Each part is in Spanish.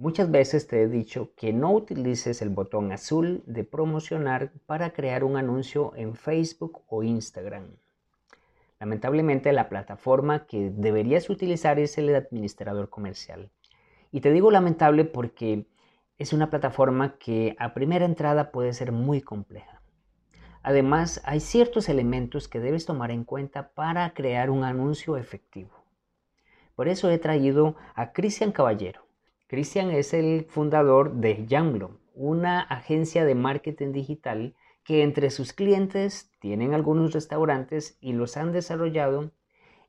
Muchas veces te he dicho que no utilices el botón azul de promocionar para crear un anuncio en Facebook o Instagram. Lamentablemente la plataforma que deberías utilizar es el administrador comercial. Y te digo lamentable porque es una plataforma que a primera entrada puede ser muy compleja. Además, hay ciertos elementos que debes tomar en cuenta para crear un anuncio efectivo. Por eso he traído a Cristian Caballero. Cristian es el fundador de Youngbloom, una agencia de marketing digital que entre sus clientes tienen algunos restaurantes y los han desarrollado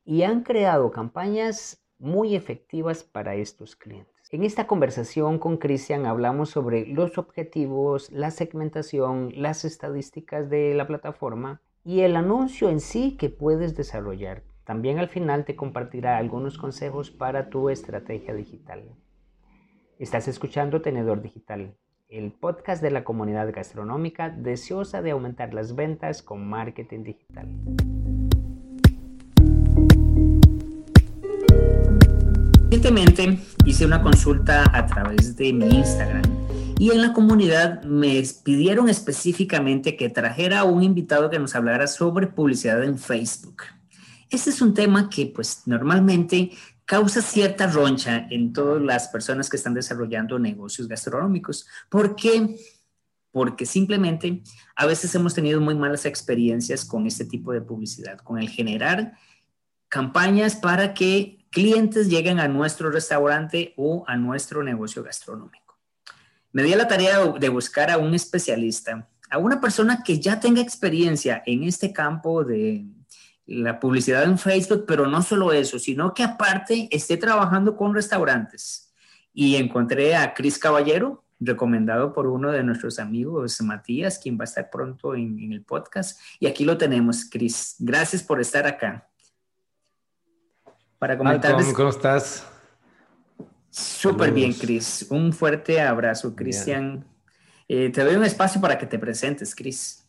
y han creado campañas muy efectivas para estos clientes. En esta conversación con Cristian hablamos sobre los objetivos, la segmentación, las estadísticas de la plataforma y el anuncio en sí que puedes desarrollar. También al final te compartirá algunos consejos para tu estrategia digital. Estás escuchando Tenedor Digital el podcast de la comunidad gastronómica deseosa de aumentar las ventas con marketing digital. Recientemente hice una consulta a través de mi Instagram y en la comunidad me pidieron específicamente que trajera a un invitado que nos hablara sobre publicidad en Facebook. Este es un tema que pues normalmente causa cierta roncha en todas las personas que están desarrollando negocios gastronómicos. ¿Por qué? Porque simplemente a veces hemos tenido muy malas experiencias con este tipo de publicidad, con el generar campañas para que clientes lleguen a nuestro restaurante o a nuestro negocio gastronómico. Me di la tarea de buscar a un especialista, a una persona que ya tenga experiencia en este campo de, la publicidad en Facebook, pero no solo eso, sino que aparte esté trabajando con restaurantes. Y encontré a Cris Caballero, recomendado por uno de nuestros amigos, Matías, quien va a estar pronto en, el podcast. Y aquí lo tenemos, Cris. Gracias por estar acá. Para comentarles. ¿Cómo estás? Súper bien, Cris. Un fuerte abrazo, Cristian. Eh, te doy un espacio para que te presentes, Cris.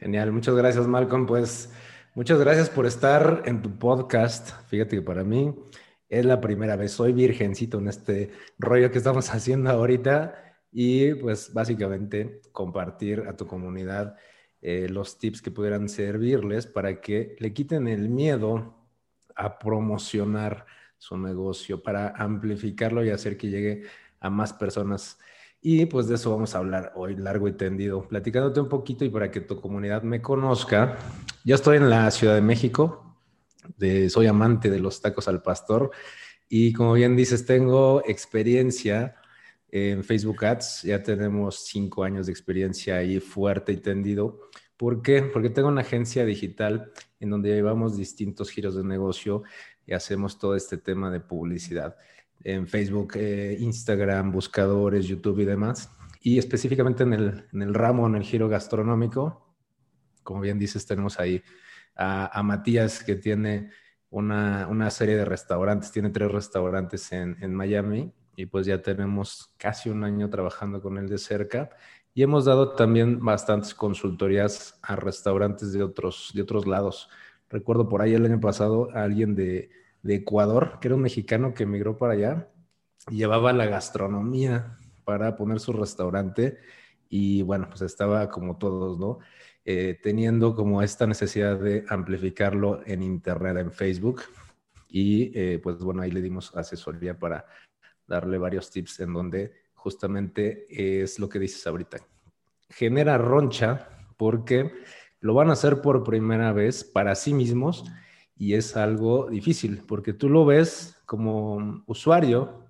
Genial, muchas gracias Malcolm. Pues muchas gracias por estar en tu podcast. Fíjate que para mí es la primera vez, soy virgencito en este rollo que estamos haciendo ahorita y pues básicamente compartir a tu comunidad eh, los tips que pudieran servirles para que le quiten el miedo a promocionar su negocio, para amplificarlo y hacer que llegue a más personas y pues de eso vamos a hablar hoy largo y tendido, platicándote un poquito y para que tu comunidad me conozca. Yo estoy en la Ciudad de México, soy amante de los tacos al pastor y como bien dices, tengo experiencia en Facebook Ads, ya tenemos cinco años de experiencia ahí fuerte y tendido. ¿Por qué? Porque tengo una agencia digital en donde llevamos distintos giros de negocio y hacemos todo este tema de publicidad en Facebook, eh, Instagram, buscadores, YouTube y demás. Y específicamente en el, en el, ramo, en el giro gastronómico, como bien dices, tenemos ahí a, Matías que tiene una, una, serie de restaurantes, tiene tres restaurantes en, en, Miami y pues ya tenemos casi un año trabajando con él de cerca y hemos dado también bastantes consultorías a restaurantes de otros, de otros lados. Recuerdo por ahí el año pasado a alguien de, de Ecuador, que era un mexicano que emigró para allá llevaba la gastronomía para poner su restaurante y bueno, pues estaba como todos, ¿no? Eh, teniendo como esta necesidad de amplificarlo en Internet, en Facebook. Y eh, pues bueno, ahí le dimos asesoría para darle varios tips en donde justamente es lo que dices ahorita. Genera roncha porque lo van a hacer por primera vez para sí mismos y es algo difícil porque tú lo ves como usuario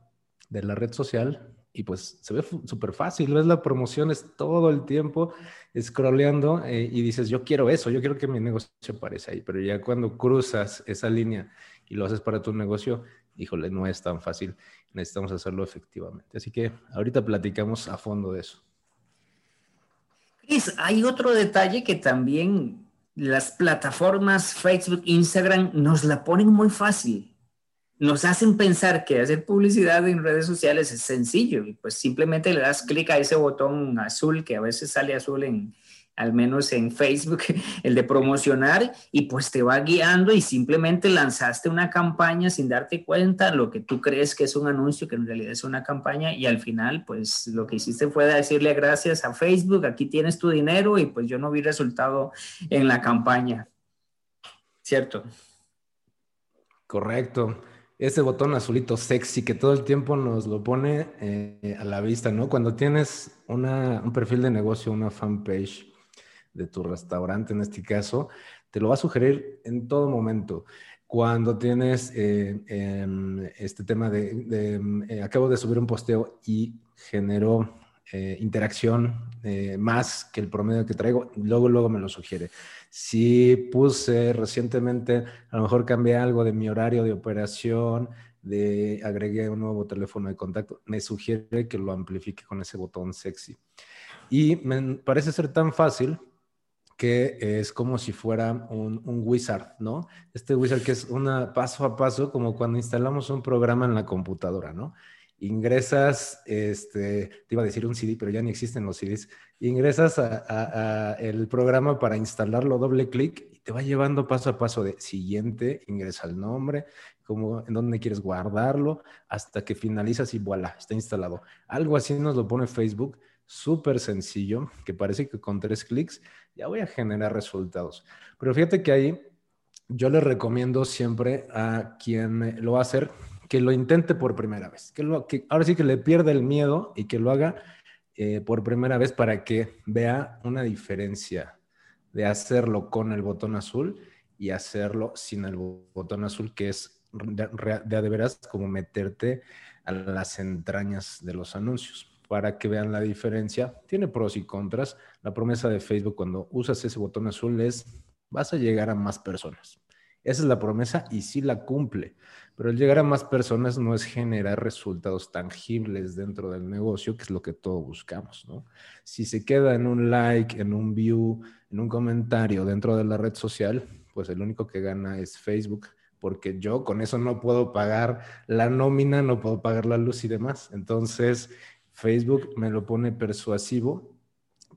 de la red social y pues se ve súper fácil, ves la promoción es todo el tiempo scrolleando eh, y dices, yo quiero eso, yo quiero que mi negocio aparezca ahí, pero ya cuando cruzas esa línea y lo haces para tu negocio, híjole, no es tan fácil, necesitamos hacerlo efectivamente. Así que ahorita platicamos a fondo de eso. Cris, hay otro detalle que también las plataformas Facebook, Instagram nos la ponen muy fácil. Nos hacen pensar que hacer publicidad en redes sociales es sencillo y pues simplemente le das clic a ese botón azul que a veces sale azul en, al menos en Facebook, el de promocionar y pues te va guiando y simplemente lanzaste una campaña sin darte cuenta lo que tú crees que es un anuncio, que en realidad es una campaña y al final pues lo que hiciste fue decirle gracias a Facebook, aquí tienes tu dinero y pues yo no vi resultado en la campaña. ¿Cierto? Correcto ese botón azulito sexy que todo el tiempo nos lo pone eh, a la vista, ¿no? Cuando tienes un perfil de negocio, una fanpage de tu restaurante en este caso, te lo va a sugerir en todo momento. Cuando tienes eh, em, este tema de, em, eh, acabo de subir un posteo y generó interacción más que el promedio que traigo, luego, luego me lo sugiere. Si puse recientemente, a lo mejor cambié algo de mi horario de operación, de agregué un nuevo teléfono de contacto, me sugiere que lo amplifique con ese botón sexy. Y me parece ser tan fácil que es como si fuera un, wizard, ¿no? Este wizard que es una paso a paso, como cuando instalamos un programa en la computadora, ¿no? ingresas, este, te iba a decir un CD, pero ya ni existen los CDs, ingresas a, el programa para instalarlo, doble clic y te va llevando paso a paso de siguiente, ingresa el nombre, como, en dónde quieres guardarlo, hasta que finalizas y voilà, está instalado. Algo así nos lo pone Facebook, súper sencillo, que parece que con tres clics ya voy a generar resultados. Pero fíjate que ahí yo le recomiendo siempre a quien lo va a hacer que lo intente por primera vez, que, lo, que ahora sí que le pierda el miedo y que lo haga eh, por primera vez para que vea una diferencia de hacerlo con el botón azul y hacerlo sin el botón azul, que es de, de veras como meterte a las entrañas de los anuncios para que vean la diferencia. Tiene pros y contras. La promesa de Facebook cuando usas ese botón azul es vas a llegar a más personas. Esa es la promesa y sí la cumple. Pero el llegar a más personas no es generar resultados tangibles dentro del negocio, que es lo que todos buscamos, ¿no? Si se queda en un like, en un view, en un comentario dentro de la red social, pues el único que gana es Facebook, porque yo con eso no puedo pagar la nómina, no puedo pagar la luz y demás. Entonces, Facebook me lo pone persuasivo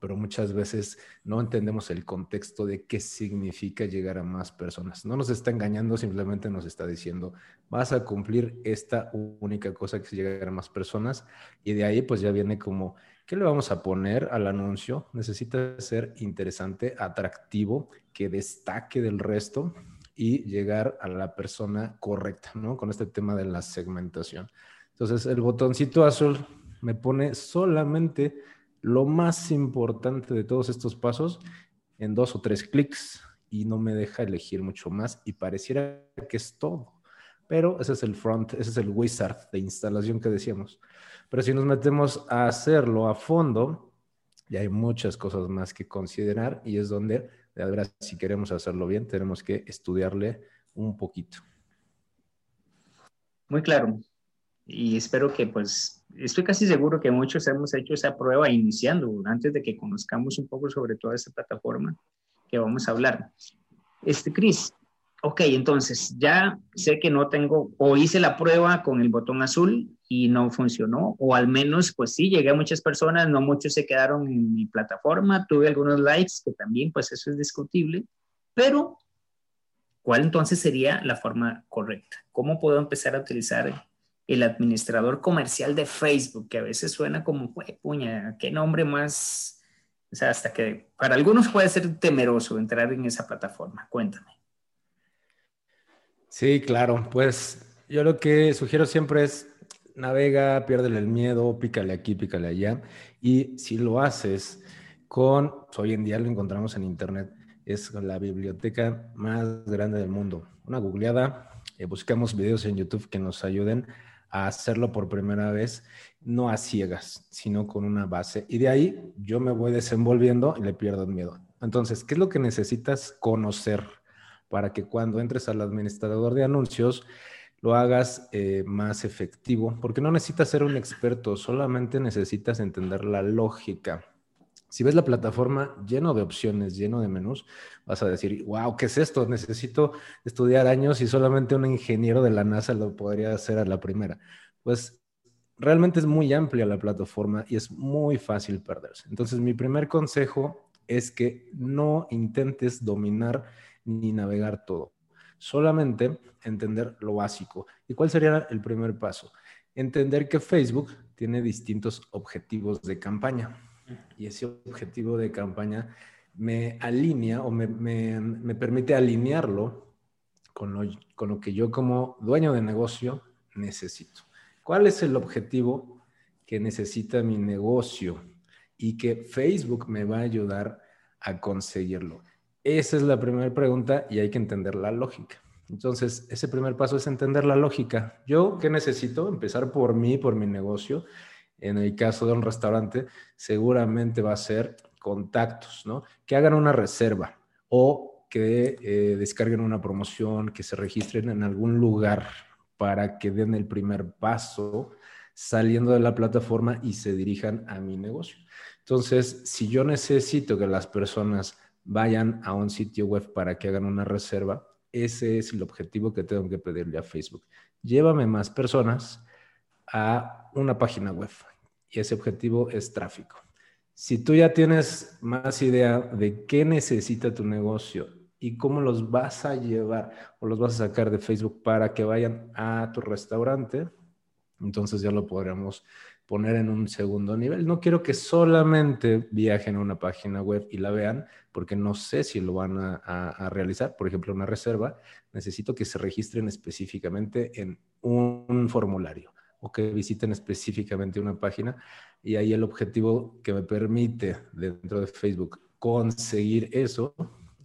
pero muchas veces no entendemos el contexto de qué significa llegar a más personas. No nos está engañando, simplemente nos está diciendo, vas a cumplir esta única cosa que es llegar a más personas y de ahí pues ya viene como, ¿qué le vamos a poner al anuncio? Necesita ser interesante, atractivo, que destaque del resto y llegar a la persona correcta, ¿no? Con este tema de la segmentación. Entonces, el botoncito azul me pone solamente lo más importante de todos estos pasos en dos o tres clics y no me deja elegir mucho más y pareciera que es todo. Pero ese es el front, ese es el wizard de instalación que decíamos. Pero si nos metemos a hacerlo a fondo, ya hay muchas cosas más que considerar y es donde, de verdad, si queremos hacerlo bien, tenemos que estudiarle un poquito. Muy claro. Y espero que pues estoy casi seguro que muchos hemos hecho esa prueba iniciando, antes de que conozcamos un poco sobre toda esta plataforma que vamos a hablar. Este, Cris, ok, entonces ya sé que no tengo, o hice la prueba con el botón azul y no funcionó, o al menos, pues sí, llegué a muchas personas, no muchos se quedaron en mi plataforma, tuve algunos likes, que también, pues eso es discutible, pero ¿cuál entonces sería la forma correcta? ¿Cómo puedo empezar a utilizar el administrador comercial de Facebook, que a veces suena como, puña, qué nombre más, o sea, hasta que para algunos puede ser temeroso entrar en esa plataforma. Cuéntame. Sí, claro, pues yo lo que sugiero siempre es navega, piérdele el miedo, pícale aquí, pícale allá. Y si lo haces con, hoy en día lo encontramos en Internet, es la biblioteca más grande del mundo. Una googleada, eh, buscamos videos en YouTube que nos ayuden hacerlo por primera vez, no a ciegas, sino con una base. Y de ahí yo me voy desenvolviendo y le pierdo el miedo. Entonces, ¿qué es lo que necesitas conocer para que cuando entres al administrador de anuncios lo hagas eh, más efectivo? Porque no necesitas ser un experto, solamente necesitas entender la lógica si ves la plataforma lleno de opciones, lleno de menús, vas a decir, wow, ¿qué es esto? Necesito estudiar años y solamente un ingeniero de la NASA lo podría hacer a la primera. Pues realmente es muy amplia la plataforma y es muy fácil perderse. Entonces, mi primer consejo es que no intentes dominar ni navegar todo. Solamente entender lo básico. ¿Y cuál sería el primer paso? Entender que Facebook tiene distintos objetivos de campaña. Y ese objetivo de campaña me alinea o me, permite alinearlo con lo, con lo que yo como dueño de negocio necesito. ¿Cuál es el objetivo que necesita mi negocio y que Facebook me va a ayudar a conseguirlo? Esa es la primera pregunta y hay que entender la lógica. Entonces, ese primer paso es entender la lógica. Yo, ¿qué necesito? Empezar por mí, por mi negocio. En el caso de un restaurante, seguramente va a ser contactos, ¿no? Que hagan una reserva o que eh, descarguen una promoción, que se registren en algún lugar para que den el primer paso saliendo de la plataforma y se dirijan a mi negocio. Entonces, si yo necesito que las personas vayan a un sitio web para que hagan una reserva, ese es el objetivo que tengo que pedirle a Facebook. Llévame más personas a una página web y ese objetivo es tráfico. Si tú ya tienes más idea de qué necesita tu negocio y cómo los vas a llevar o los vas a sacar de Facebook para que vayan a tu restaurante, entonces ya lo podríamos poner en un segundo nivel. No quiero que solamente viajen a una página web y la vean, porque no sé si lo van a, a, realizar. Por ejemplo, una reserva, necesito que se registren específicamente en un formulario o que visiten específicamente una página y ahí el objetivo que me permite dentro de Facebook conseguir eso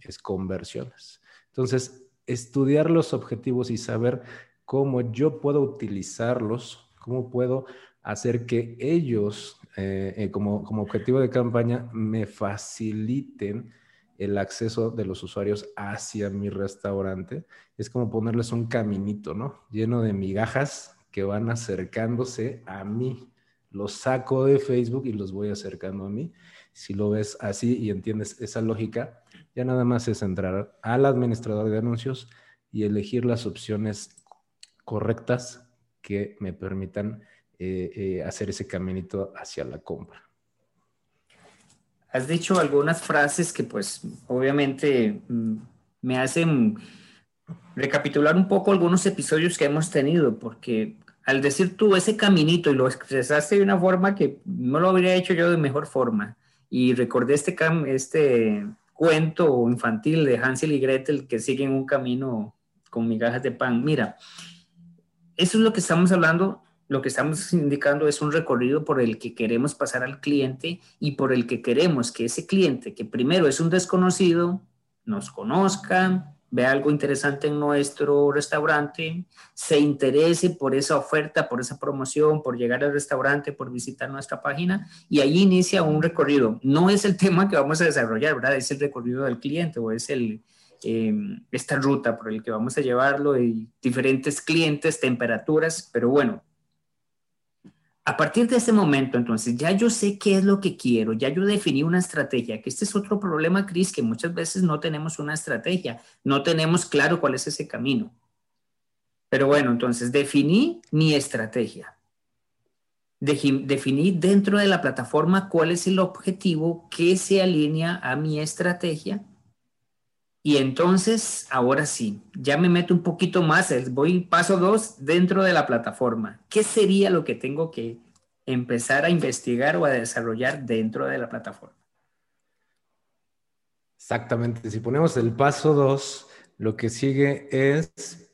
es conversiones. Entonces, estudiar los objetivos y saber cómo yo puedo utilizarlos, cómo puedo hacer que ellos, eh, eh, como, como objetivo de campaña, me faciliten el acceso de los usuarios hacia mi restaurante. Es como ponerles un caminito, ¿no? Lleno de migajas que van acercándose a mí. Los saco de Facebook y los voy acercando a mí. Si lo ves así y entiendes esa lógica, ya nada más es entrar al administrador de anuncios y elegir las opciones correctas que me permitan eh, eh, hacer ese caminito hacia la compra. Has dicho algunas frases que pues obviamente mm, me hacen recapitular un poco algunos episodios que hemos tenido, porque al decir tú ese caminito y lo expresaste de una forma que no lo habría hecho yo de mejor forma, y recordé este, este cuento infantil de Hansel y Gretel que siguen un camino con migajas de pan. Mira, eso es lo que estamos hablando, lo que estamos indicando es un recorrido por el que queremos pasar al cliente y por el que queremos que ese cliente, que primero es un desconocido, nos conozca, vea algo interesante en nuestro restaurante, se interese por esa oferta, por esa promoción, por llegar al restaurante, por visitar nuestra página y ahí inicia un recorrido. No es el tema que vamos a desarrollar, ¿verdad? Es el recorrido del cliente o es el, em, esta ruta por el que vamos a llevarlo y diferentes clientes, temperaturas, pero bueno, a partir de ese momento, entonces, ya yo sé qué es lo que quiero, ya yo definí una estrategia, que este es otro problema, Cris, que muchas veces no tenemos una estrategia, no tenemos claro cuál es ese camino. Pero bueno, entonces, definí mi estrategia. definí dentro de la plataforma cuál es el objetivo que se alinea a mi estrategia. Y entonces, ahora sí, ya me meto un poquito más, voy paso dos dentro de la plataforma. ¿Qué sería lo que tengo que empezar a investigar o a desarrollar dentro de la plataforma? Exactamente. Si ponemos el paso dos, lo que sigue es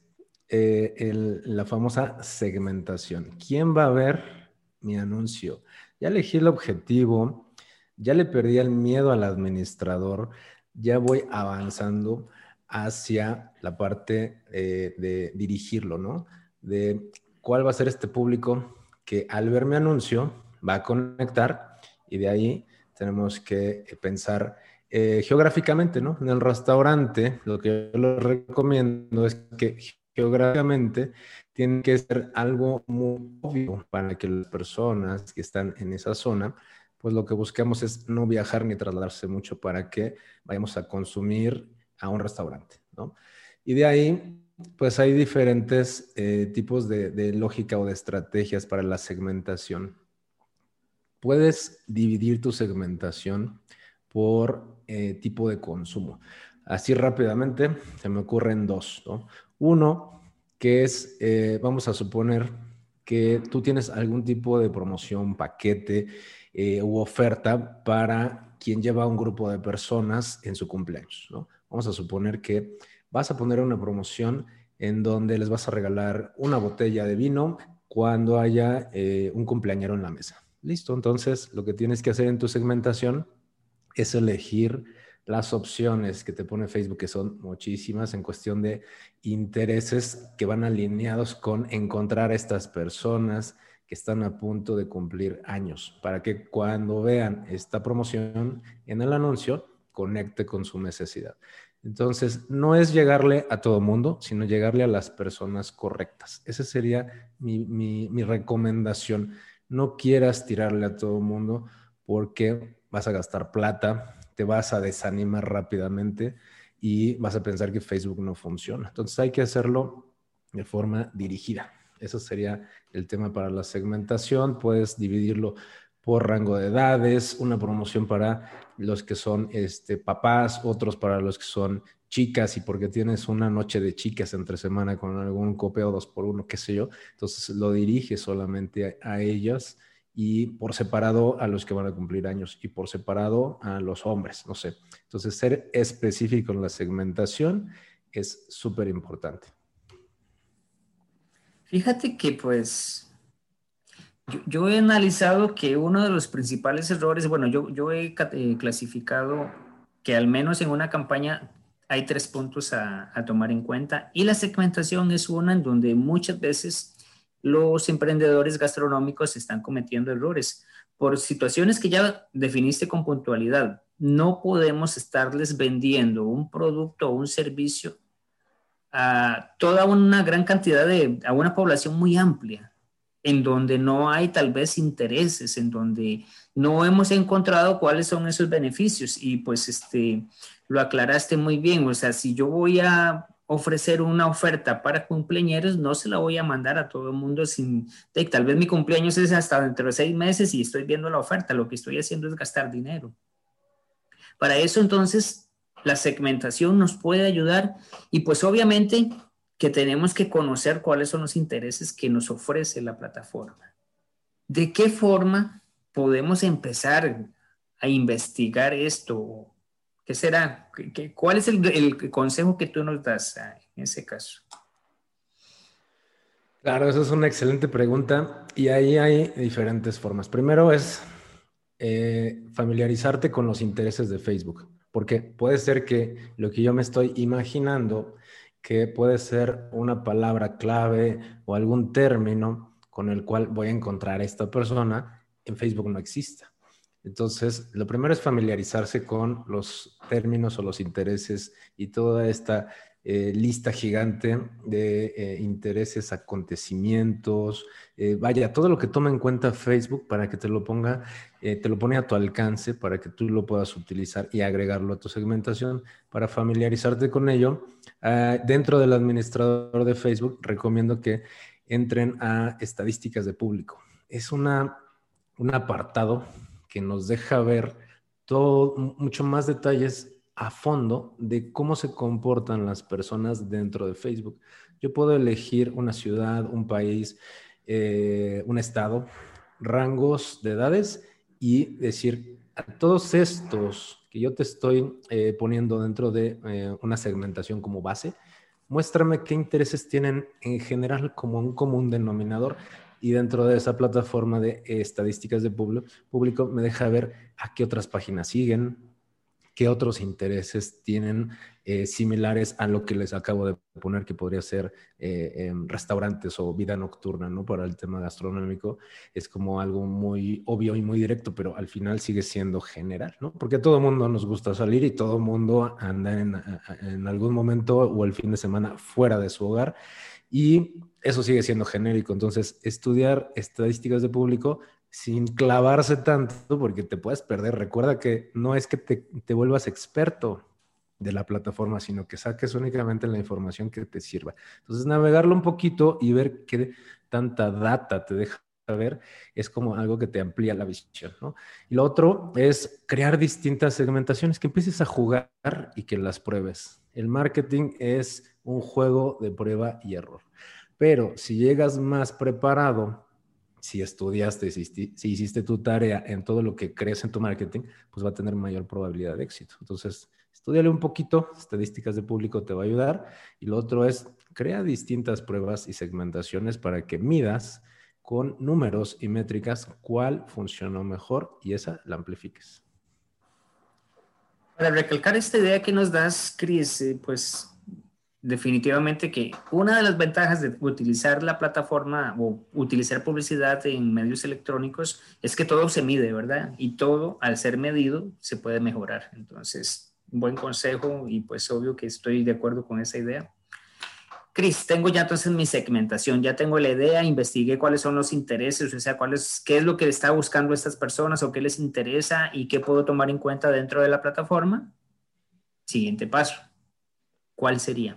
eh, la famosa segmentación. ¿Quién va a ver mi anuncio? Ya elegí el objetivo, ya le perdí el miedo al administrador ya voy avanzando hacia la parte eh, de dirigirlo, ¿no? De cuál va a ser este público que al ver mi anuncio va a conectar y de ahí tenemos que pensar eh, geográficamente, ¿no? En el restaurante, lo que yo les recomiendo es que geográficamente tiene que ser algo muy obvio para que las personas que están en esa zona pues lo que buscamos es no viajar ni trasladarse mucho para que vayamos a consumir a un restaurante, ¿no? Y de ahí, pues hay diferentes eh, tipos de, lógica o de estrategias para la segmentación. Puedes dividir tu segmentación por eh, tipo de consumo. Así rápidamente se me ocurren dos. Uno, que es, eh, vamos a suponer que tú tienes algún tipo de promoción, paquete eh, u oferta para quien lleva un grupo de personas en su cumpleaños. Vamos a suponer que vas a poner una promoción en donde les vas a regalar una botella de vino cuando haya un cumpleañero en la mesa. Listo, entonces lo que tienes que hacer en tu segmentación es elegir las opciones que te pone Facebook, que son muchísimas en cuestión de intereses que van alineados con encontrar a estas personas que están a punto de cumplir años, para que cuando vean esta promoción en el anuncio, conecte con su necesidad. Entonces, no es llegarle a todo mundo, sino llegarle a las personas correctas. Esa sería mi, recomendación. No quieras tirarle a todo mundo porque vas a gastar plata, te vas a desanimar rápidamente y vas a pensar que Facebook no funciona. Entonces hay que hacerlo de forma dirigida. Eso sería el tema para la segmentación. Puedes dividirlo por rango de edades, una promoción para los que son este, papás, otros para los que son chicas y porque tienes una noche de chicas entre semana con algún copeo dos por uno, qué sé yo. Entonces lo dirige solamente a ellas y por separado a los que van a cumplir años y por separado a los hombres, no sé. Entonces, ser específico en la segmentación es súper importante. Fíjate que pues yo, he analizado que uno de los principales errores, bueno, yo, yo he eh, clasificado que al menos en una campaña hay tres puntos a, a tomar en cuenta y la segmentación es una en donde muchas veces los emprendedores gastronómicos están cometiendo errores por situaciones que ya definiste con puntualidad. No podemos estarles vendiendo un producto o un servicio a toda una gran cantidad de, a una población muy amplia, en donde no hay tal vez intereses, en donde no hemos encontrado cuáles son esos beneficios. Y pues este, lo aclaraste muy bien, o sea, si yo voy a ofrecer una oferta para cumpleaños, no se la voy a mandar a todo el mundo sin, tal vez mi cumpleaños es hasta dentro de seis meses y estoy viendo la oferta, lo que estoy haciendo es gastar dinero. Para eso entonces la segmentación nos puede ayudar y pues obviamente que tenemos que conocer cuáles son los intereses que nos ofrece la plataforma. ¿De qué forma podemos empezar a investigar esto ¿Qué será? cuál es el, consejo que tú nos das ah, en ese caso? Claro, esa es una excelente pregunta y ahí hay diferentes formas. Primero es eh, familiarizarte con los intereses de Facebook, porque puede ser que lo que yo me estoy imaginando, que puede ser una palabra clave o algún término con el cual voy a encontrar a esta persona, en Facebook no exista. Entonces, lo primero es familiarizarse con los términos o los intereses y toda esta eh, lista gigante de eh, intereses, acontecimientos, eh, vaya, todo lo que toma en cuenta Facebook para que te lo ponga, te lo pone a tu alcance para que tú lo puedas utilizar y agregarlo a tu segmentación para familiarizarte con ello. Ah, dentro del administrador de Facebook, recomiendo que entren a estadísticas de público. Es una, un apartado que nos deja ver todo, mucho más detalles a fondo de cómo se comportan las personas dentro de Facebook. Yo puedo elegir una ciudad, un país, eh, un estado, rangos de edades y decir a todos estos que yo te estoy eh, poniendo dentro de eh, una segmentación como base, muéstrame qué intereses tienen en general como un común denominador y dentro de esa plataforma de estadísticas de público me deja ver a qué otras páginas siguen, qué otros intereses tienen eh, similares a lo que les acabo de poner, que podría ser eh, restaurantes o vida nocturna, ¿no? Para el tema gastronómico es como algo muy obvio y muy directo, pero al final sigue siendo general, ¿no? Porque todo mundo nos gusta salir y todo mundo anda en, en algún momento o el fin de semana fuera de su hogar y eso sigue siendo genérico. Entonces, estudiar estadísticas de público sin clavarse tanto, porque te puedes perder. Recuerda que no es que te, vuelvas experto de la plataforma, sino que saques únicamente la información que te sirva. Entonces, navegarlo un poquito y ver qué tanta data te deja ver, es como algo que te amplía la visión, ¿no? Y lo otro es crear distintas segmentaciones, que empieces a jugar y que las pruebes. El marketing es un juego de prueba y error. Pero si llegas más preparado, si estudiaste, si, si hiciste tu tarea en todo lo que crees en tu marketing, pues va a tener mayor probabilidad de éxito. Entonces, estudiale un poquito, estadísticas de público te va a ayudar. Y lo otro es, crea distintas pruebas y segmentaciones para que midas con números y métricas cuál funcionó mejor y esa la amplifiques. Para recalcar esta idea que nos das, Cris, eh, pues definitivamente que una de las ventajas de utilizar la plataforma o utilizar publicidad en medios electrónicos es que todo se mide, ¿verdad? Y todo al ser medido se puede mejorar. Entonces, buen consejo y pues obvio que estoy de acuerdo con esa idea. Cris, tengo ya entonces mi segmentación, ya tengo la idea, investigué cuáles son los intereses, o sea, cuál es, qué es lo que está buscando estas personas o qué les interesa y qué puedo tomar en cuenta dentro de la plataforma. Siguiente paso, ¿cuál sería?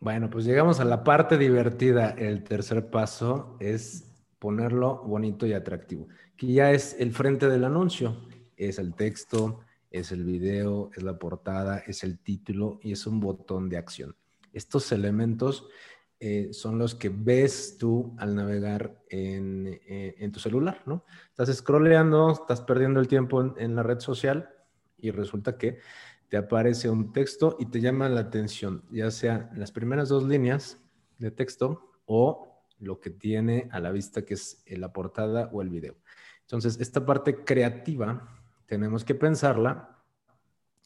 Bueno, pues llegamos a la parte divertida. El tercer paso es ponerlo bonito y atractivo, que ya es el frente del anuncio, es el texto, es el video, es la portada, es el título y es un botón de acción. Estos elementos eh, son los que ves tú al navegar eh, en, tu celular, ¿no? Estás scrolleando, estás perdiendo el tiempo en, la red social y resulta que te aparece un texto y te llama la atención, ya sea las primeras dos líneas de texto o lo que tiene a la vista que es la portada o el video. Entonces, esta parte creativa tenemos que pensarla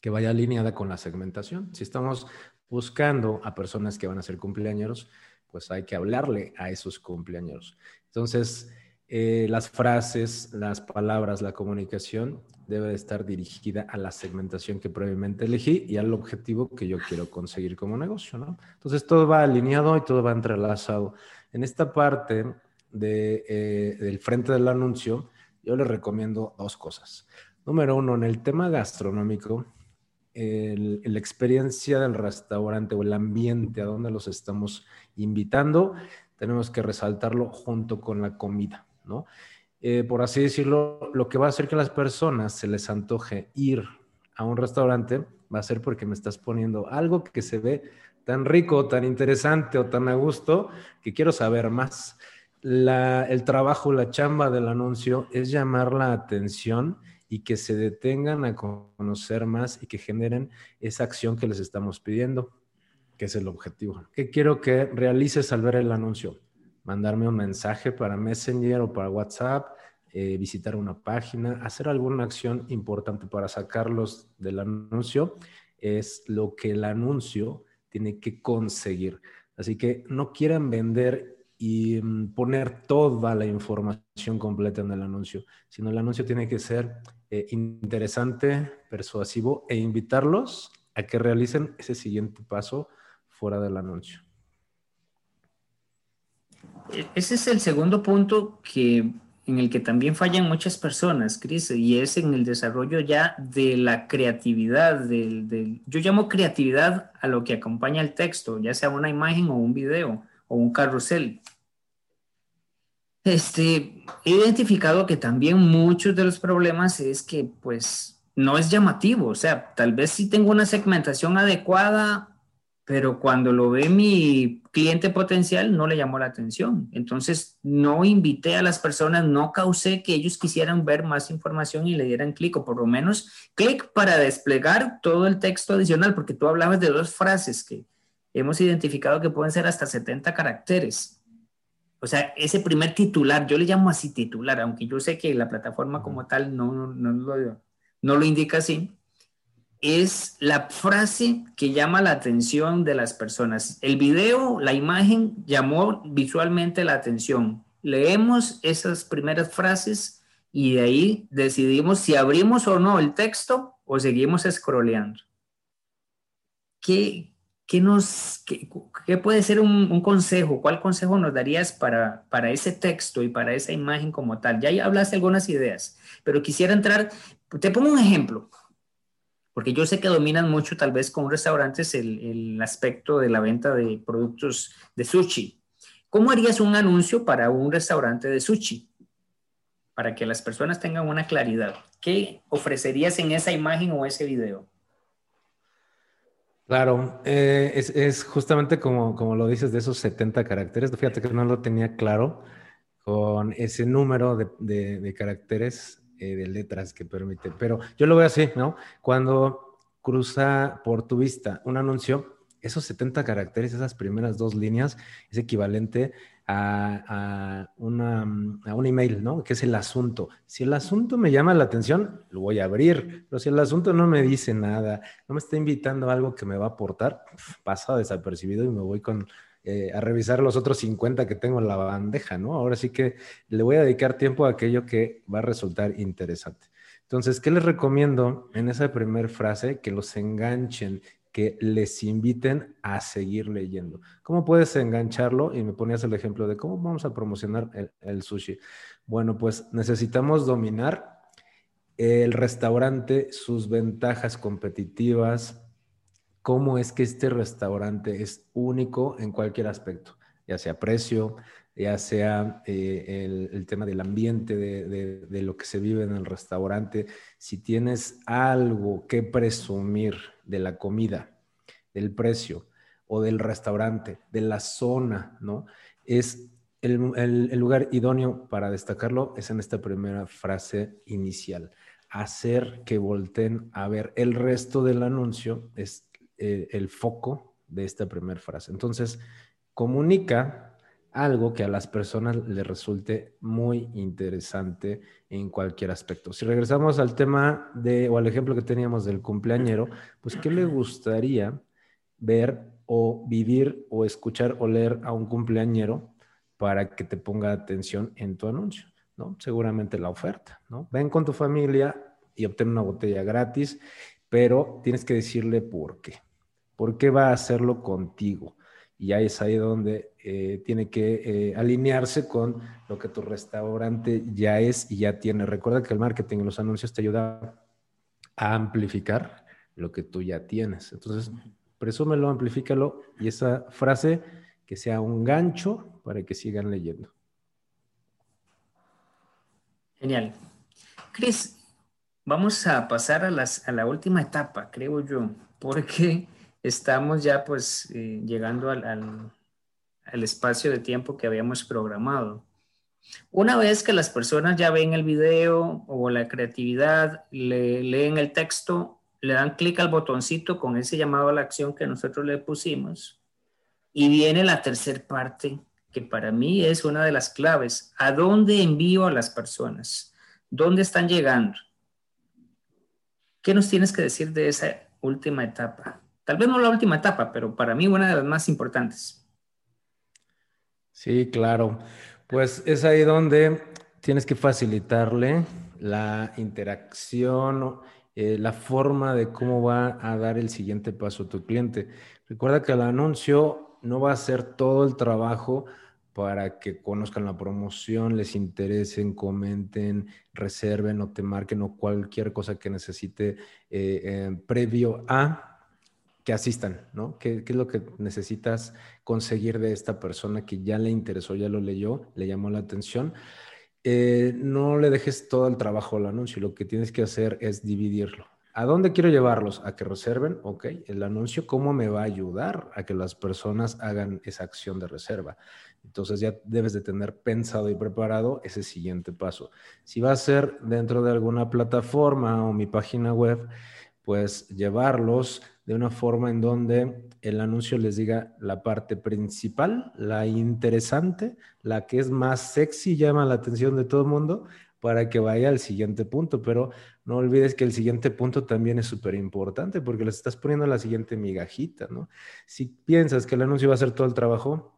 que vaya alineada con la segmentación. Si estamos buscando a personas que van a ser cumpleaños, pues hay que hablarle a esos cumpleaños. Entonces, eh, las frases, las palabras, la comunicación debe estar dirigida a la segmentación que previamente elegí y al objetivo que yo quiero conseguir como negocio, ¿no? Entonces, todo va alineado y todo va entrelazado. En esta parte eh, del frente del anuncio, yo les recomiendo dos cosas. Número uno, en el tema gastronómico, la experiencia del restaurante o el ambiente a donde los estamos invitando, tenemos que resaltarlo junto con la comida, ¿no? Eh, por así decirlo, lo que va a hacer que a las personas se les antoje ir a un restaurante va a ser porque me estás poniendo algo que se ve tan rico, tan interesante o tan a gusto que quiero saber más. el trabajo, la chamba del anuncio es llamar la atención y que se detengan a conocer más y que generen esa acción que les estamos pidiendo, que es el objetivo. ¿Qué quiero que realices al ver el anuncio? Mandarme un mensaje para Messenger o para WhatsApp, eh, visitar una página, hacer alguna acción importante para sacarlos del anuncio, es lo que el anuncio tiene que conseguir. Así que no quieran vender y mm, poner toda la información completa en el anuncio, sino el anuncio tiene que ser eh, interesante, persuasivo e invitarlos a que realicen ese siguiente paso fuera del anuncio. Ese es el segundo punto que, en el que también fallan muchas personas, Cris, y es en el desarrollo ya de la creatividad. Del, yo llamo creatividad a lo que acompaña el texto, ya sea una imagen o un video o un carrusel. Este, he identificado que también muchos de los problemas es que pues no es llamativo, o sea, tal vez sí tengo una segmentación adecuada, pero cuando lo ve mi cliente potencial no le llamó la atención. Entonces no invité a las personas, no causé que ellos quisieran ver más información y le dieran clic o por lo menos clic para desplegar todo el texto adicional, porque tú hablabas de dos frases que hemos identificado que pueden ser hasta 70 caracteres. O sea, ese primer titular, yo le llamo así titular, aunque yo sé que la plataforma como tal no, no, lo, no lo indica así, es la frase que llama la atención de las personas. El video, la imagen llamó visualmente la atención. Leemos esas primeras frases y de ahí decidimos si abrimos o no el texto o seguimos scrolleando. ¿Qué, ¿qué, nos, qué, puede ser un, consejo? ¿Cuál consejo nos darías para, para ese texto y para esa imagen como tal? Ya hablaste algunas ideas, pero quisiera entrar, te pongo un ejemplo, porque yo sé que dominan mucho tal vez con restaurantes el, el aspecto de la venta de productos de sushi. ¿Cómo harías un anuncio para un restaurante de sushi? Para que las personas tengan una claridad. ¿Qué ofrecerías en esa imagen o ese video? Claro, eh, es, justamente como, como lo dices de esos 70 caracteres. Fíjate que no lo tenía claro con ese número de, caracteres, eh, de letras que permite. Pero yo lo veo así, ¿no? Cuando cruza por tu vista un anuncio, esos 70 caracteres, esas primeras dos líneas, es equivalente a, una, a, un email, ¿no? Que es el asunto. Si el asunto me llama la atención, lo voy a abrir, pero si el asunto no me dice nada, no me está invitando a algo que me va a aportar, pasa desapercibido y me voy con, eh, a revisar los otros 50 que tengo en la bandeja, ¿no? Ahora sí que le voy a dedicar tiempo a aquello que va a resultar interesante. Entonces, ¿qué les recomiendo en esa primera frase? Que los enganchen, que les inviten a seguir leyendo. ¿Cómo puedes engancharlo? Y me ponías el ejemplo de cómo vamos a promocionar el, sushi. Bueno, pues necesitamos dominar el restaurante, sus ventajas competitivas, cómo es que este restaurante es único en cualquier aspecto, ya sea precio, ya sea eh, el, tema del ambiente, de, lo que se vive en el restaurante. Si tienes algo que presumir de la comida, del precio o del restaurante, de la zona, ¿no? Es el, el lugar idóneo para destacarlo es en esta primera frase inicial. Hacer que volteen a ver el resto del anuncio es eh, el foco de esta primera frase. Entonces, comunica algo que a las personas les resulte muy interesante en cualquier aspecto. Si regresamos al tema de, o al ejemplo que teníamos del cumpleañero, pues, ¿qué le gustaría ver o vivir o escuchar o leer a un cumpleañero para que te ponga atención en tu anuncio? ¿no? Seguramente la oferta, ¿no? Ven con tu familia y obtén una botella gratis, pero tienes que decirle por qué. ¿Por qué va a hacerlo contigo? Y ahí es ahí donde eh, tiene que eh, alinearse con lo que tu restaurante ya es y ya tiene. Recuerda que el marketing y los anuncios te ayudan a amplificar lo que tú ya tienes. Entonces, presúmelo, amplifícalo y esa frase que sea un gancho para que sigan leyendo. Genial. Cris, vamos a pasar a, las, a la última etapa, creo yo, porque estamos ya pues eh, llegando al, espacio de tiempo que habíamos programado. Una vez que las personas ya ven el video o la creatividad, le, leen el texto, le dan clic al botoncito con ese llamado a la acción que nosotros le pusimos y viene la tercera parte que para mí es una de las claves. ¿A dónde envío a las personas? ¿Dónde están llegando? ¿Qué nos tienes que decir de esa última etapa? Tal vez no la última etapa, pero para mí una de las más importantes. Sí, claro. Pues es ahí donde tienes que facilitarle la interacción, eh, la forma de cómo va a dar el siguiente paso tu cliente. Recuerda que el anuncio no va a ser todo el trabajo para que conozcan la promoción, les interesen, comenten, reserven o te marquen o cualquier cosa que necesite eh, eh, previo a que asistan, ¿no? ¿Qué, es lo que necesitas conseguir de esta persona que ya le interesó, ya lo leyó, le llamó la atención? Eh, no le dejes todo el trabajo al anuncio, lo que tienes que hacer es dividirlo. ¿A dónde quiero llevarlos? A que reserven, ok. El anuncio, ¿cómo me va a ayudar a que las personas hagan esa acción de reserva? Entonces ya debes de tener pensado y preparado ese siguiente paso. Si va a ser dentro de alguna plataforma o mi página web, pues llevarlos de una forma en donde el anuncio les diga la parte principal, la interesante, la que es más sexy, llama la atención de todo el mundo, para que vaya al siguiente punto. Pero no olvides que el siguiente punto también es súper importante porque les estás poniendo la siguiente migajita, ¿no? Si piensas que el anuncio va a hacer todo el trabajo,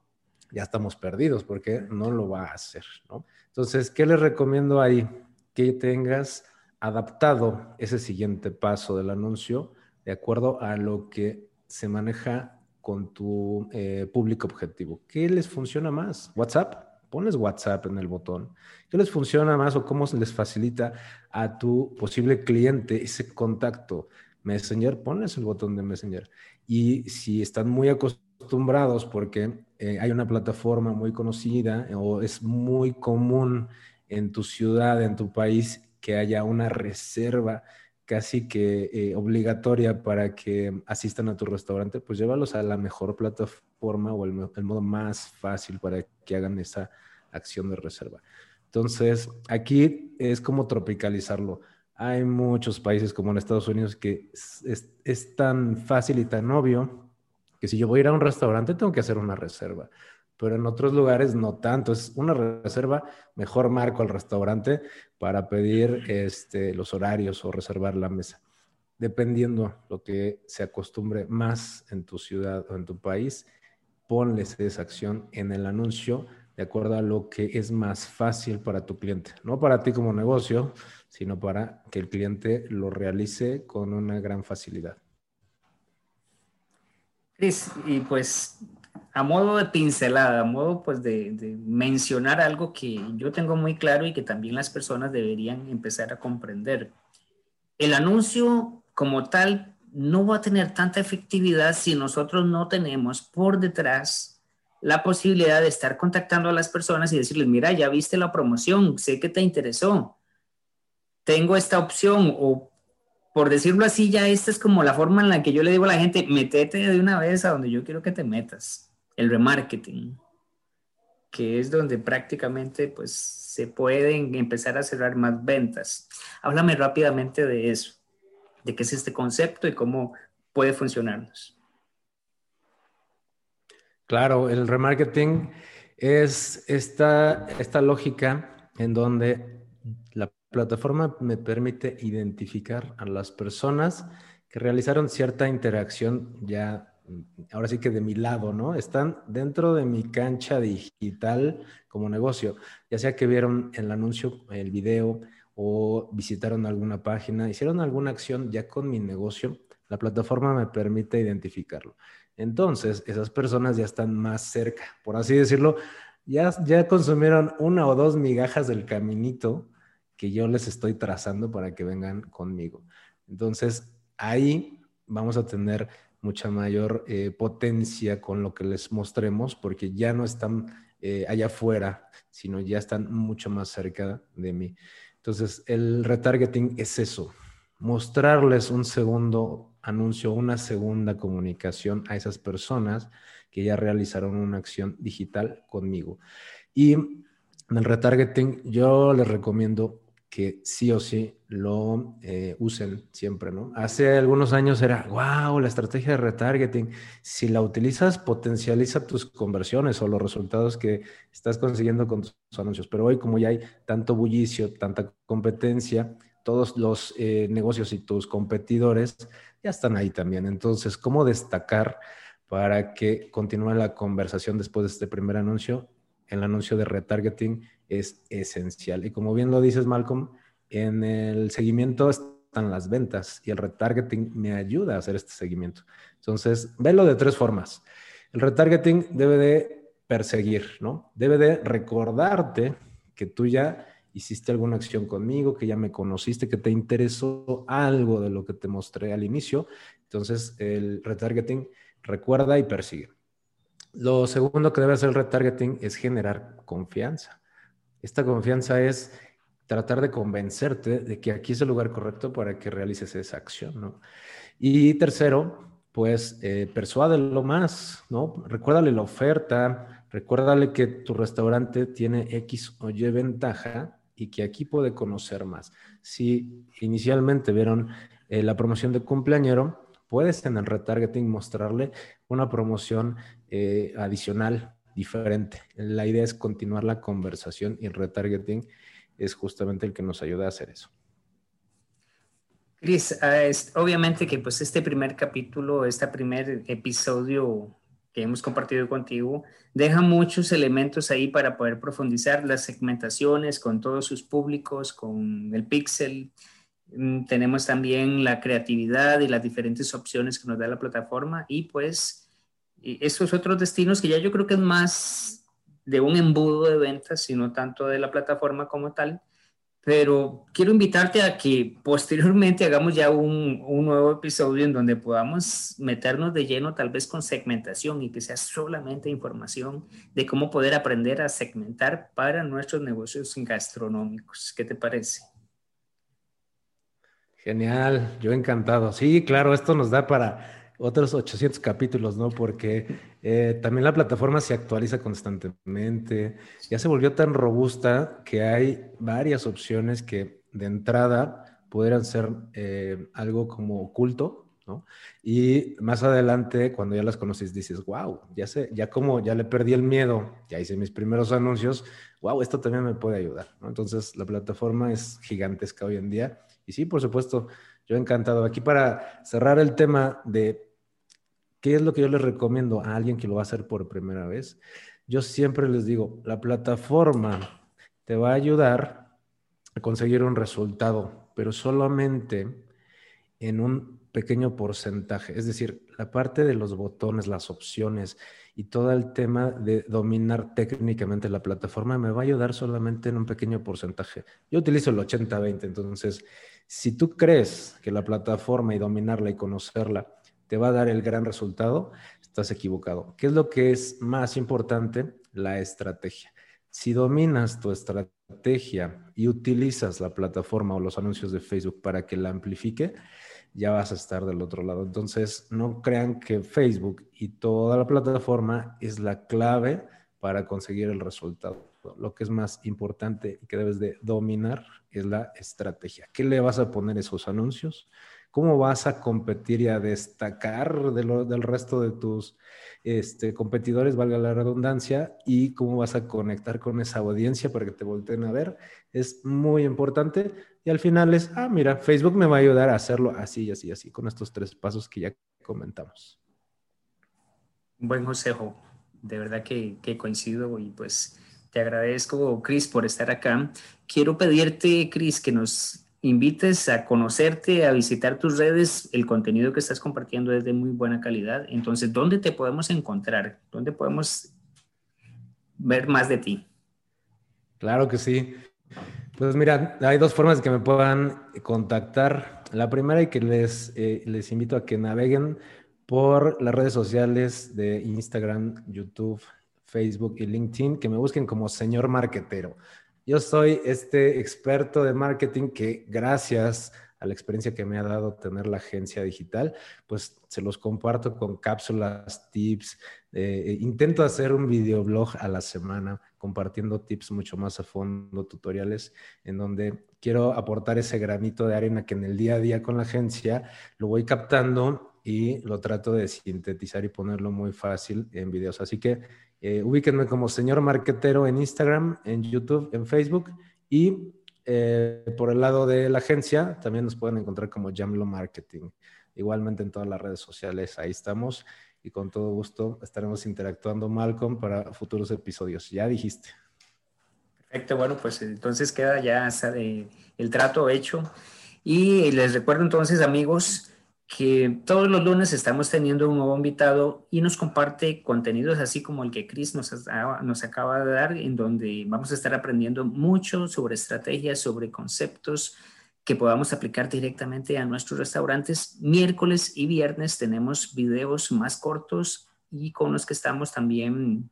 ya estamos perdidos porque no lo va a hacer, ¿no? Entonces, ¿qué les recomiendo ahí? Que tengas adaptado ese siguiente paso del anuncio de acuerdo a lo que se maneja con tu eh, público objetivo. ¿Qué les funciona más? ¿WhatsApp? Pones WhatsApp en el botón. ¿Qué les funciona más o cómo les facilita a tu posible cliente ese contacto? Messenger, pones el botón de Messenger. Y si están muy acostumbrados porque eh, hay una plataforma muy conocida o es muy común en tu ciudad, en tu país, que haya una reserva casi que eh, obligatoria para que asistan a tu restaurante, pues llévalos a la mejor plataforma o el, modo más fácil para que hagan esa acción de reserva. Entonces, aquí es como tropicalizarlo. Hay muchos países como en Estados Unidos que es, es tan fácil y tan obvio que si yo voy a ir a un restaurante tengo que hacer una reserva pero en otros lugares no tanto. Es una reserva, mejor marco al restaurante para pedir este, los horarios o reservar la mesa. Dependiendo lo que se acostumbre más en tu ciudad o en tu país, ponles esa acción en el anuncio de acuerdo a lo que es más fácil para tu cliente. No para ti como negocio, sino para que el cliente lo realice con una gran facilidad. Cris, y pues a modo de pincelada, a modo pues de, mencionar algo que yo tengo muy claro y que también las personas deberían empezar a comprender. El anuncio como tal no va a tener tanta efectividad si nosotros no tenemos por detrás la posibilidad de estar contactando a las personas y decirles, mira, ya viste la promoción, sé que te interesó, tengo esta opción o por decirlo así, ya esta es como la forma en la que yo le digo a la gente, metete de una vez a donde yo quiero que te metas el remarketing, que es donde prácticamente pues se pueden empezar a cerrar más ventas. Háblame rápidamente de eso, de qué es este concepto y cómo puede funcionarnos. Claro, el remarketing es esta, esta lógica en donde la plataforma me permite identificar a las personas que realizaron cierta interacción ya ahora sí que de mi lado, ¿no? Están dentro de mi cancha digital como negocio, ya sea que vieron el anuncio, el video o visitaron alguna página, hicieron alguna acción ya con mi negocio, la plataforma me permite identificarlo. Entonces, esas personas ya están más cerca, por así decirlo, ya, ya consumieron una o dos migajas del caminito que yo les estoy trazando para que vengan conmigo. Entonces, ahí vamos a tener mucha mayor eh, potencia con lo que les mostremos, porque ya no están eh, allá afuera, sino ya están mucho más cerca de mí. Entonces, el retargeting es eso, mostrarles un segundo anuncio, una segunda comunicación a esas personas que ya realizaron una acción digital conmigo. Y en el retargeting yo les recomiendo que sí o sí lo eh, usen siempre, ¿no? Hace algunos años era, wow, la estrategia de retargeting, si la utilizas, potencializa tus conversiones o los resultados que estás consiguiendo con tus anuncios. Pero hoy, como ya hay tanto bullicio, tanta competencia, todos los eh, negocios y tus competidores ya están ahí también. Entonces, ¿cómo destacar para que continúe la conversación después de este primer anuncio? El anuncio de retargeting es esencial. Y como bien lo dices, Malcolm, en el seguimiento están las ventas y el retargeting me ayuda a hacer este seguimiento. Entonces, velo de tres formas. El retargeting debe de perseguir, ¿no? Debe de recordarte que tú ya hiciste alguna acción conmigo, que ya me conociste, que te interesó algo de lo que te mostré al inicio. Entonces, el retargeting recuerda y persigue. Lo segundo que debe hacer el retargeting es generar confianza. Esta confianza es tratar de convencerte de que aquí es el lugar correcto para que realices esa acción, ¿no? Y tercero, pues eh, persuádelo más, ¿no? Recuérdale la oferta, recuérdale que tu restaurante tiene X o Y ventaja y que aquí puede conocer más. Si inicialmente vieron eh, la promoción de cumpleañero, puedes en el retargeting mostrarle una promoción eh, adicional diferente. La idea es continuar la conversación y el retargeting es justamente el que nos ayuda a hacer eso. Cris, ah, obviamente que pues este primer capítulo, este primer episodio que hemos compartido contigo, deja muchos elementos ahí para poder profundizar las segmentaciones con todos sus públicos, con el pixel. Mm, tenemos también la creatividad y las diferentes opciones que nos da la plataforma y pues esos otros destinos que ya yo creo que es más de un embudo de ventas, sino tanto de la plataforma como tal, pero quiero invitarte a que posteriormente hagamos ya un, un, nuevo episodio en donde podamos meternos de lleno tal vez con segmentación y que sea solamente información de cómo poder aprender a segmentar para nuestros negocios gastronómicos. ¿Qué te parece? Genial, yo encantado. Sí, claro, esto nos da para otros 800 capítulos, ¿no? Porque eh, también la plataforma se actualiza constantemente, ya se volvió tan robusta que hay varias opciones que de entrada pudieran ser eh, algo como oculto, ¿no? Y más adelante, cuando ya las conoces, dices, wow, ya sé, ya como ya le perdí el miedo, ya hice mis primeros anuncios, wow, esto también me puede ayudar, ¿no? Entonces, la plataforma es gigantesca hoy en día. Y sí, por supuesto, yo encantado. Aquí para cerrar el tema de qué es lo que yo les recomiendo a alguien que lo va a hacer por primera vez, yo siempre les digo, la plataforma te va a ayudar a conseguir un resultado, pero solamente en un pequeño porcentaje. Es decir, la parte de los botones, las opciones y todo el tema de dominar técnicamente la plataforma me va a ayudar solamente en un pequeño porcentaje. Yo utilizo el 80-20, entonces si tú crees que la plataforma y dominarla y conocerla te va a dar el gran resultado, estás equivocado. ¿Qué es lo que es más importante? La estrategia. Si dominas tu estrategia y utilizas la plataforma o los anuncios de Facebook para que la amplifique, ya vas a estar del otro lado. Entonces, no crean que Facebook y toda la plataforma es la clave para conseguir el resultado. Lo que es más importante y que debes de dominar es la estrategia. ¿Qué le vas a poner esos anuncios? ¿Cómo vas a competir y a destacar del resto de tus este, competidores, valga la redundancia, y cómo vas a conectar con esa audiencia para que te volteen a ver? Es muy importante. Y al final es, ah, mira, Facebook me va a ayudar a hacerlo así, así, así, con estos tres pasos que ya comentamos. buen consejo. De verdad que, que coincido y pues te agradezco, Cris, por estar acá. Quiero pedirte, Cris, que nos invites a conocerte, a visitar tus redes. El contenido que estás compartiendo es de muy buena calidad. Entonces, ¿dónde te podemos encontrar? ¿Dónde podemos ver más de ti? Claro que sí. Pues mira, hay dos formas de que me puedan contactar. La primera y que les, eh, les invito a que naveguen por las redes sociales de Instagram, YouTube, Facebook y LinkedIn, que me busquen como señor marquetero. Yo soy este experto de marketing que gracias a la experiencia que me ha dado tener la agencia digital, pues se los comparto con cápsulas, tips. Eh, intento hacer un videoblog a la semana compartiendo tips mucho más a fondo, tutoriales, en donde quiero aportar ese granito de arena que en el día a día con la agencia lo voy captando y lo trato de sintetizar y ponerlo muy fácil en videos. Así que eh, ubíquenme como señor marquetero en Instagram, en YouTube, en Facebook y eh, por el lado de la agencia también nos pueden encontrar como Jamlo Marketing. Igualmente en todas las redes sociales, ahí estamos y con todo gusto estaremos interactuando, Malcolm, para futuros episodios. Ya dijiste. Perfecto, bueno, pues entonces queda ya el trato hecho. Y les recuerdo entonces, amigos, que todos los lunes estamos teniendo un nuevo invitado y nos comparte contenidos así como el que Chris nos, nos acaba de dar, en donde vamos a estar aprendiendo mucho sobre estrategias, sobre conceptos que podamos aplicar directamente a nuestros restaurantes. Miércoles y viernes tenemos videos más cortos y con los que estamos también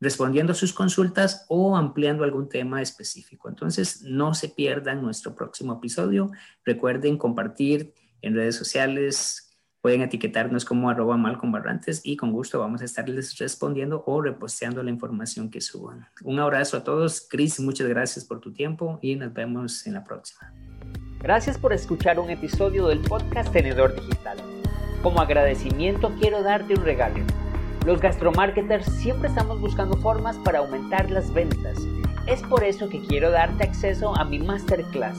respondiendo a sus consultas o ampliando algún tema específico. Entonces, no se pierdan nuestro próximo episodio. Recuerden compartir en redes sociales. Pueden etiquetarnos como arroba y con gusto vamos a estarles respondiendo o reposteando la información que suban. Un abrazo a todos. Cris, muchas gracias por tu tiempo y nos vemos en la próxima. Gracias por escuchar un episodio del podcast Tenedor Digital. Como agradecimiento quiero darte un regalo. Los gastromarketers siempre estamos buscando formas para aumentar las ventas. Es por eso que quiero darte acceso a mi masterclass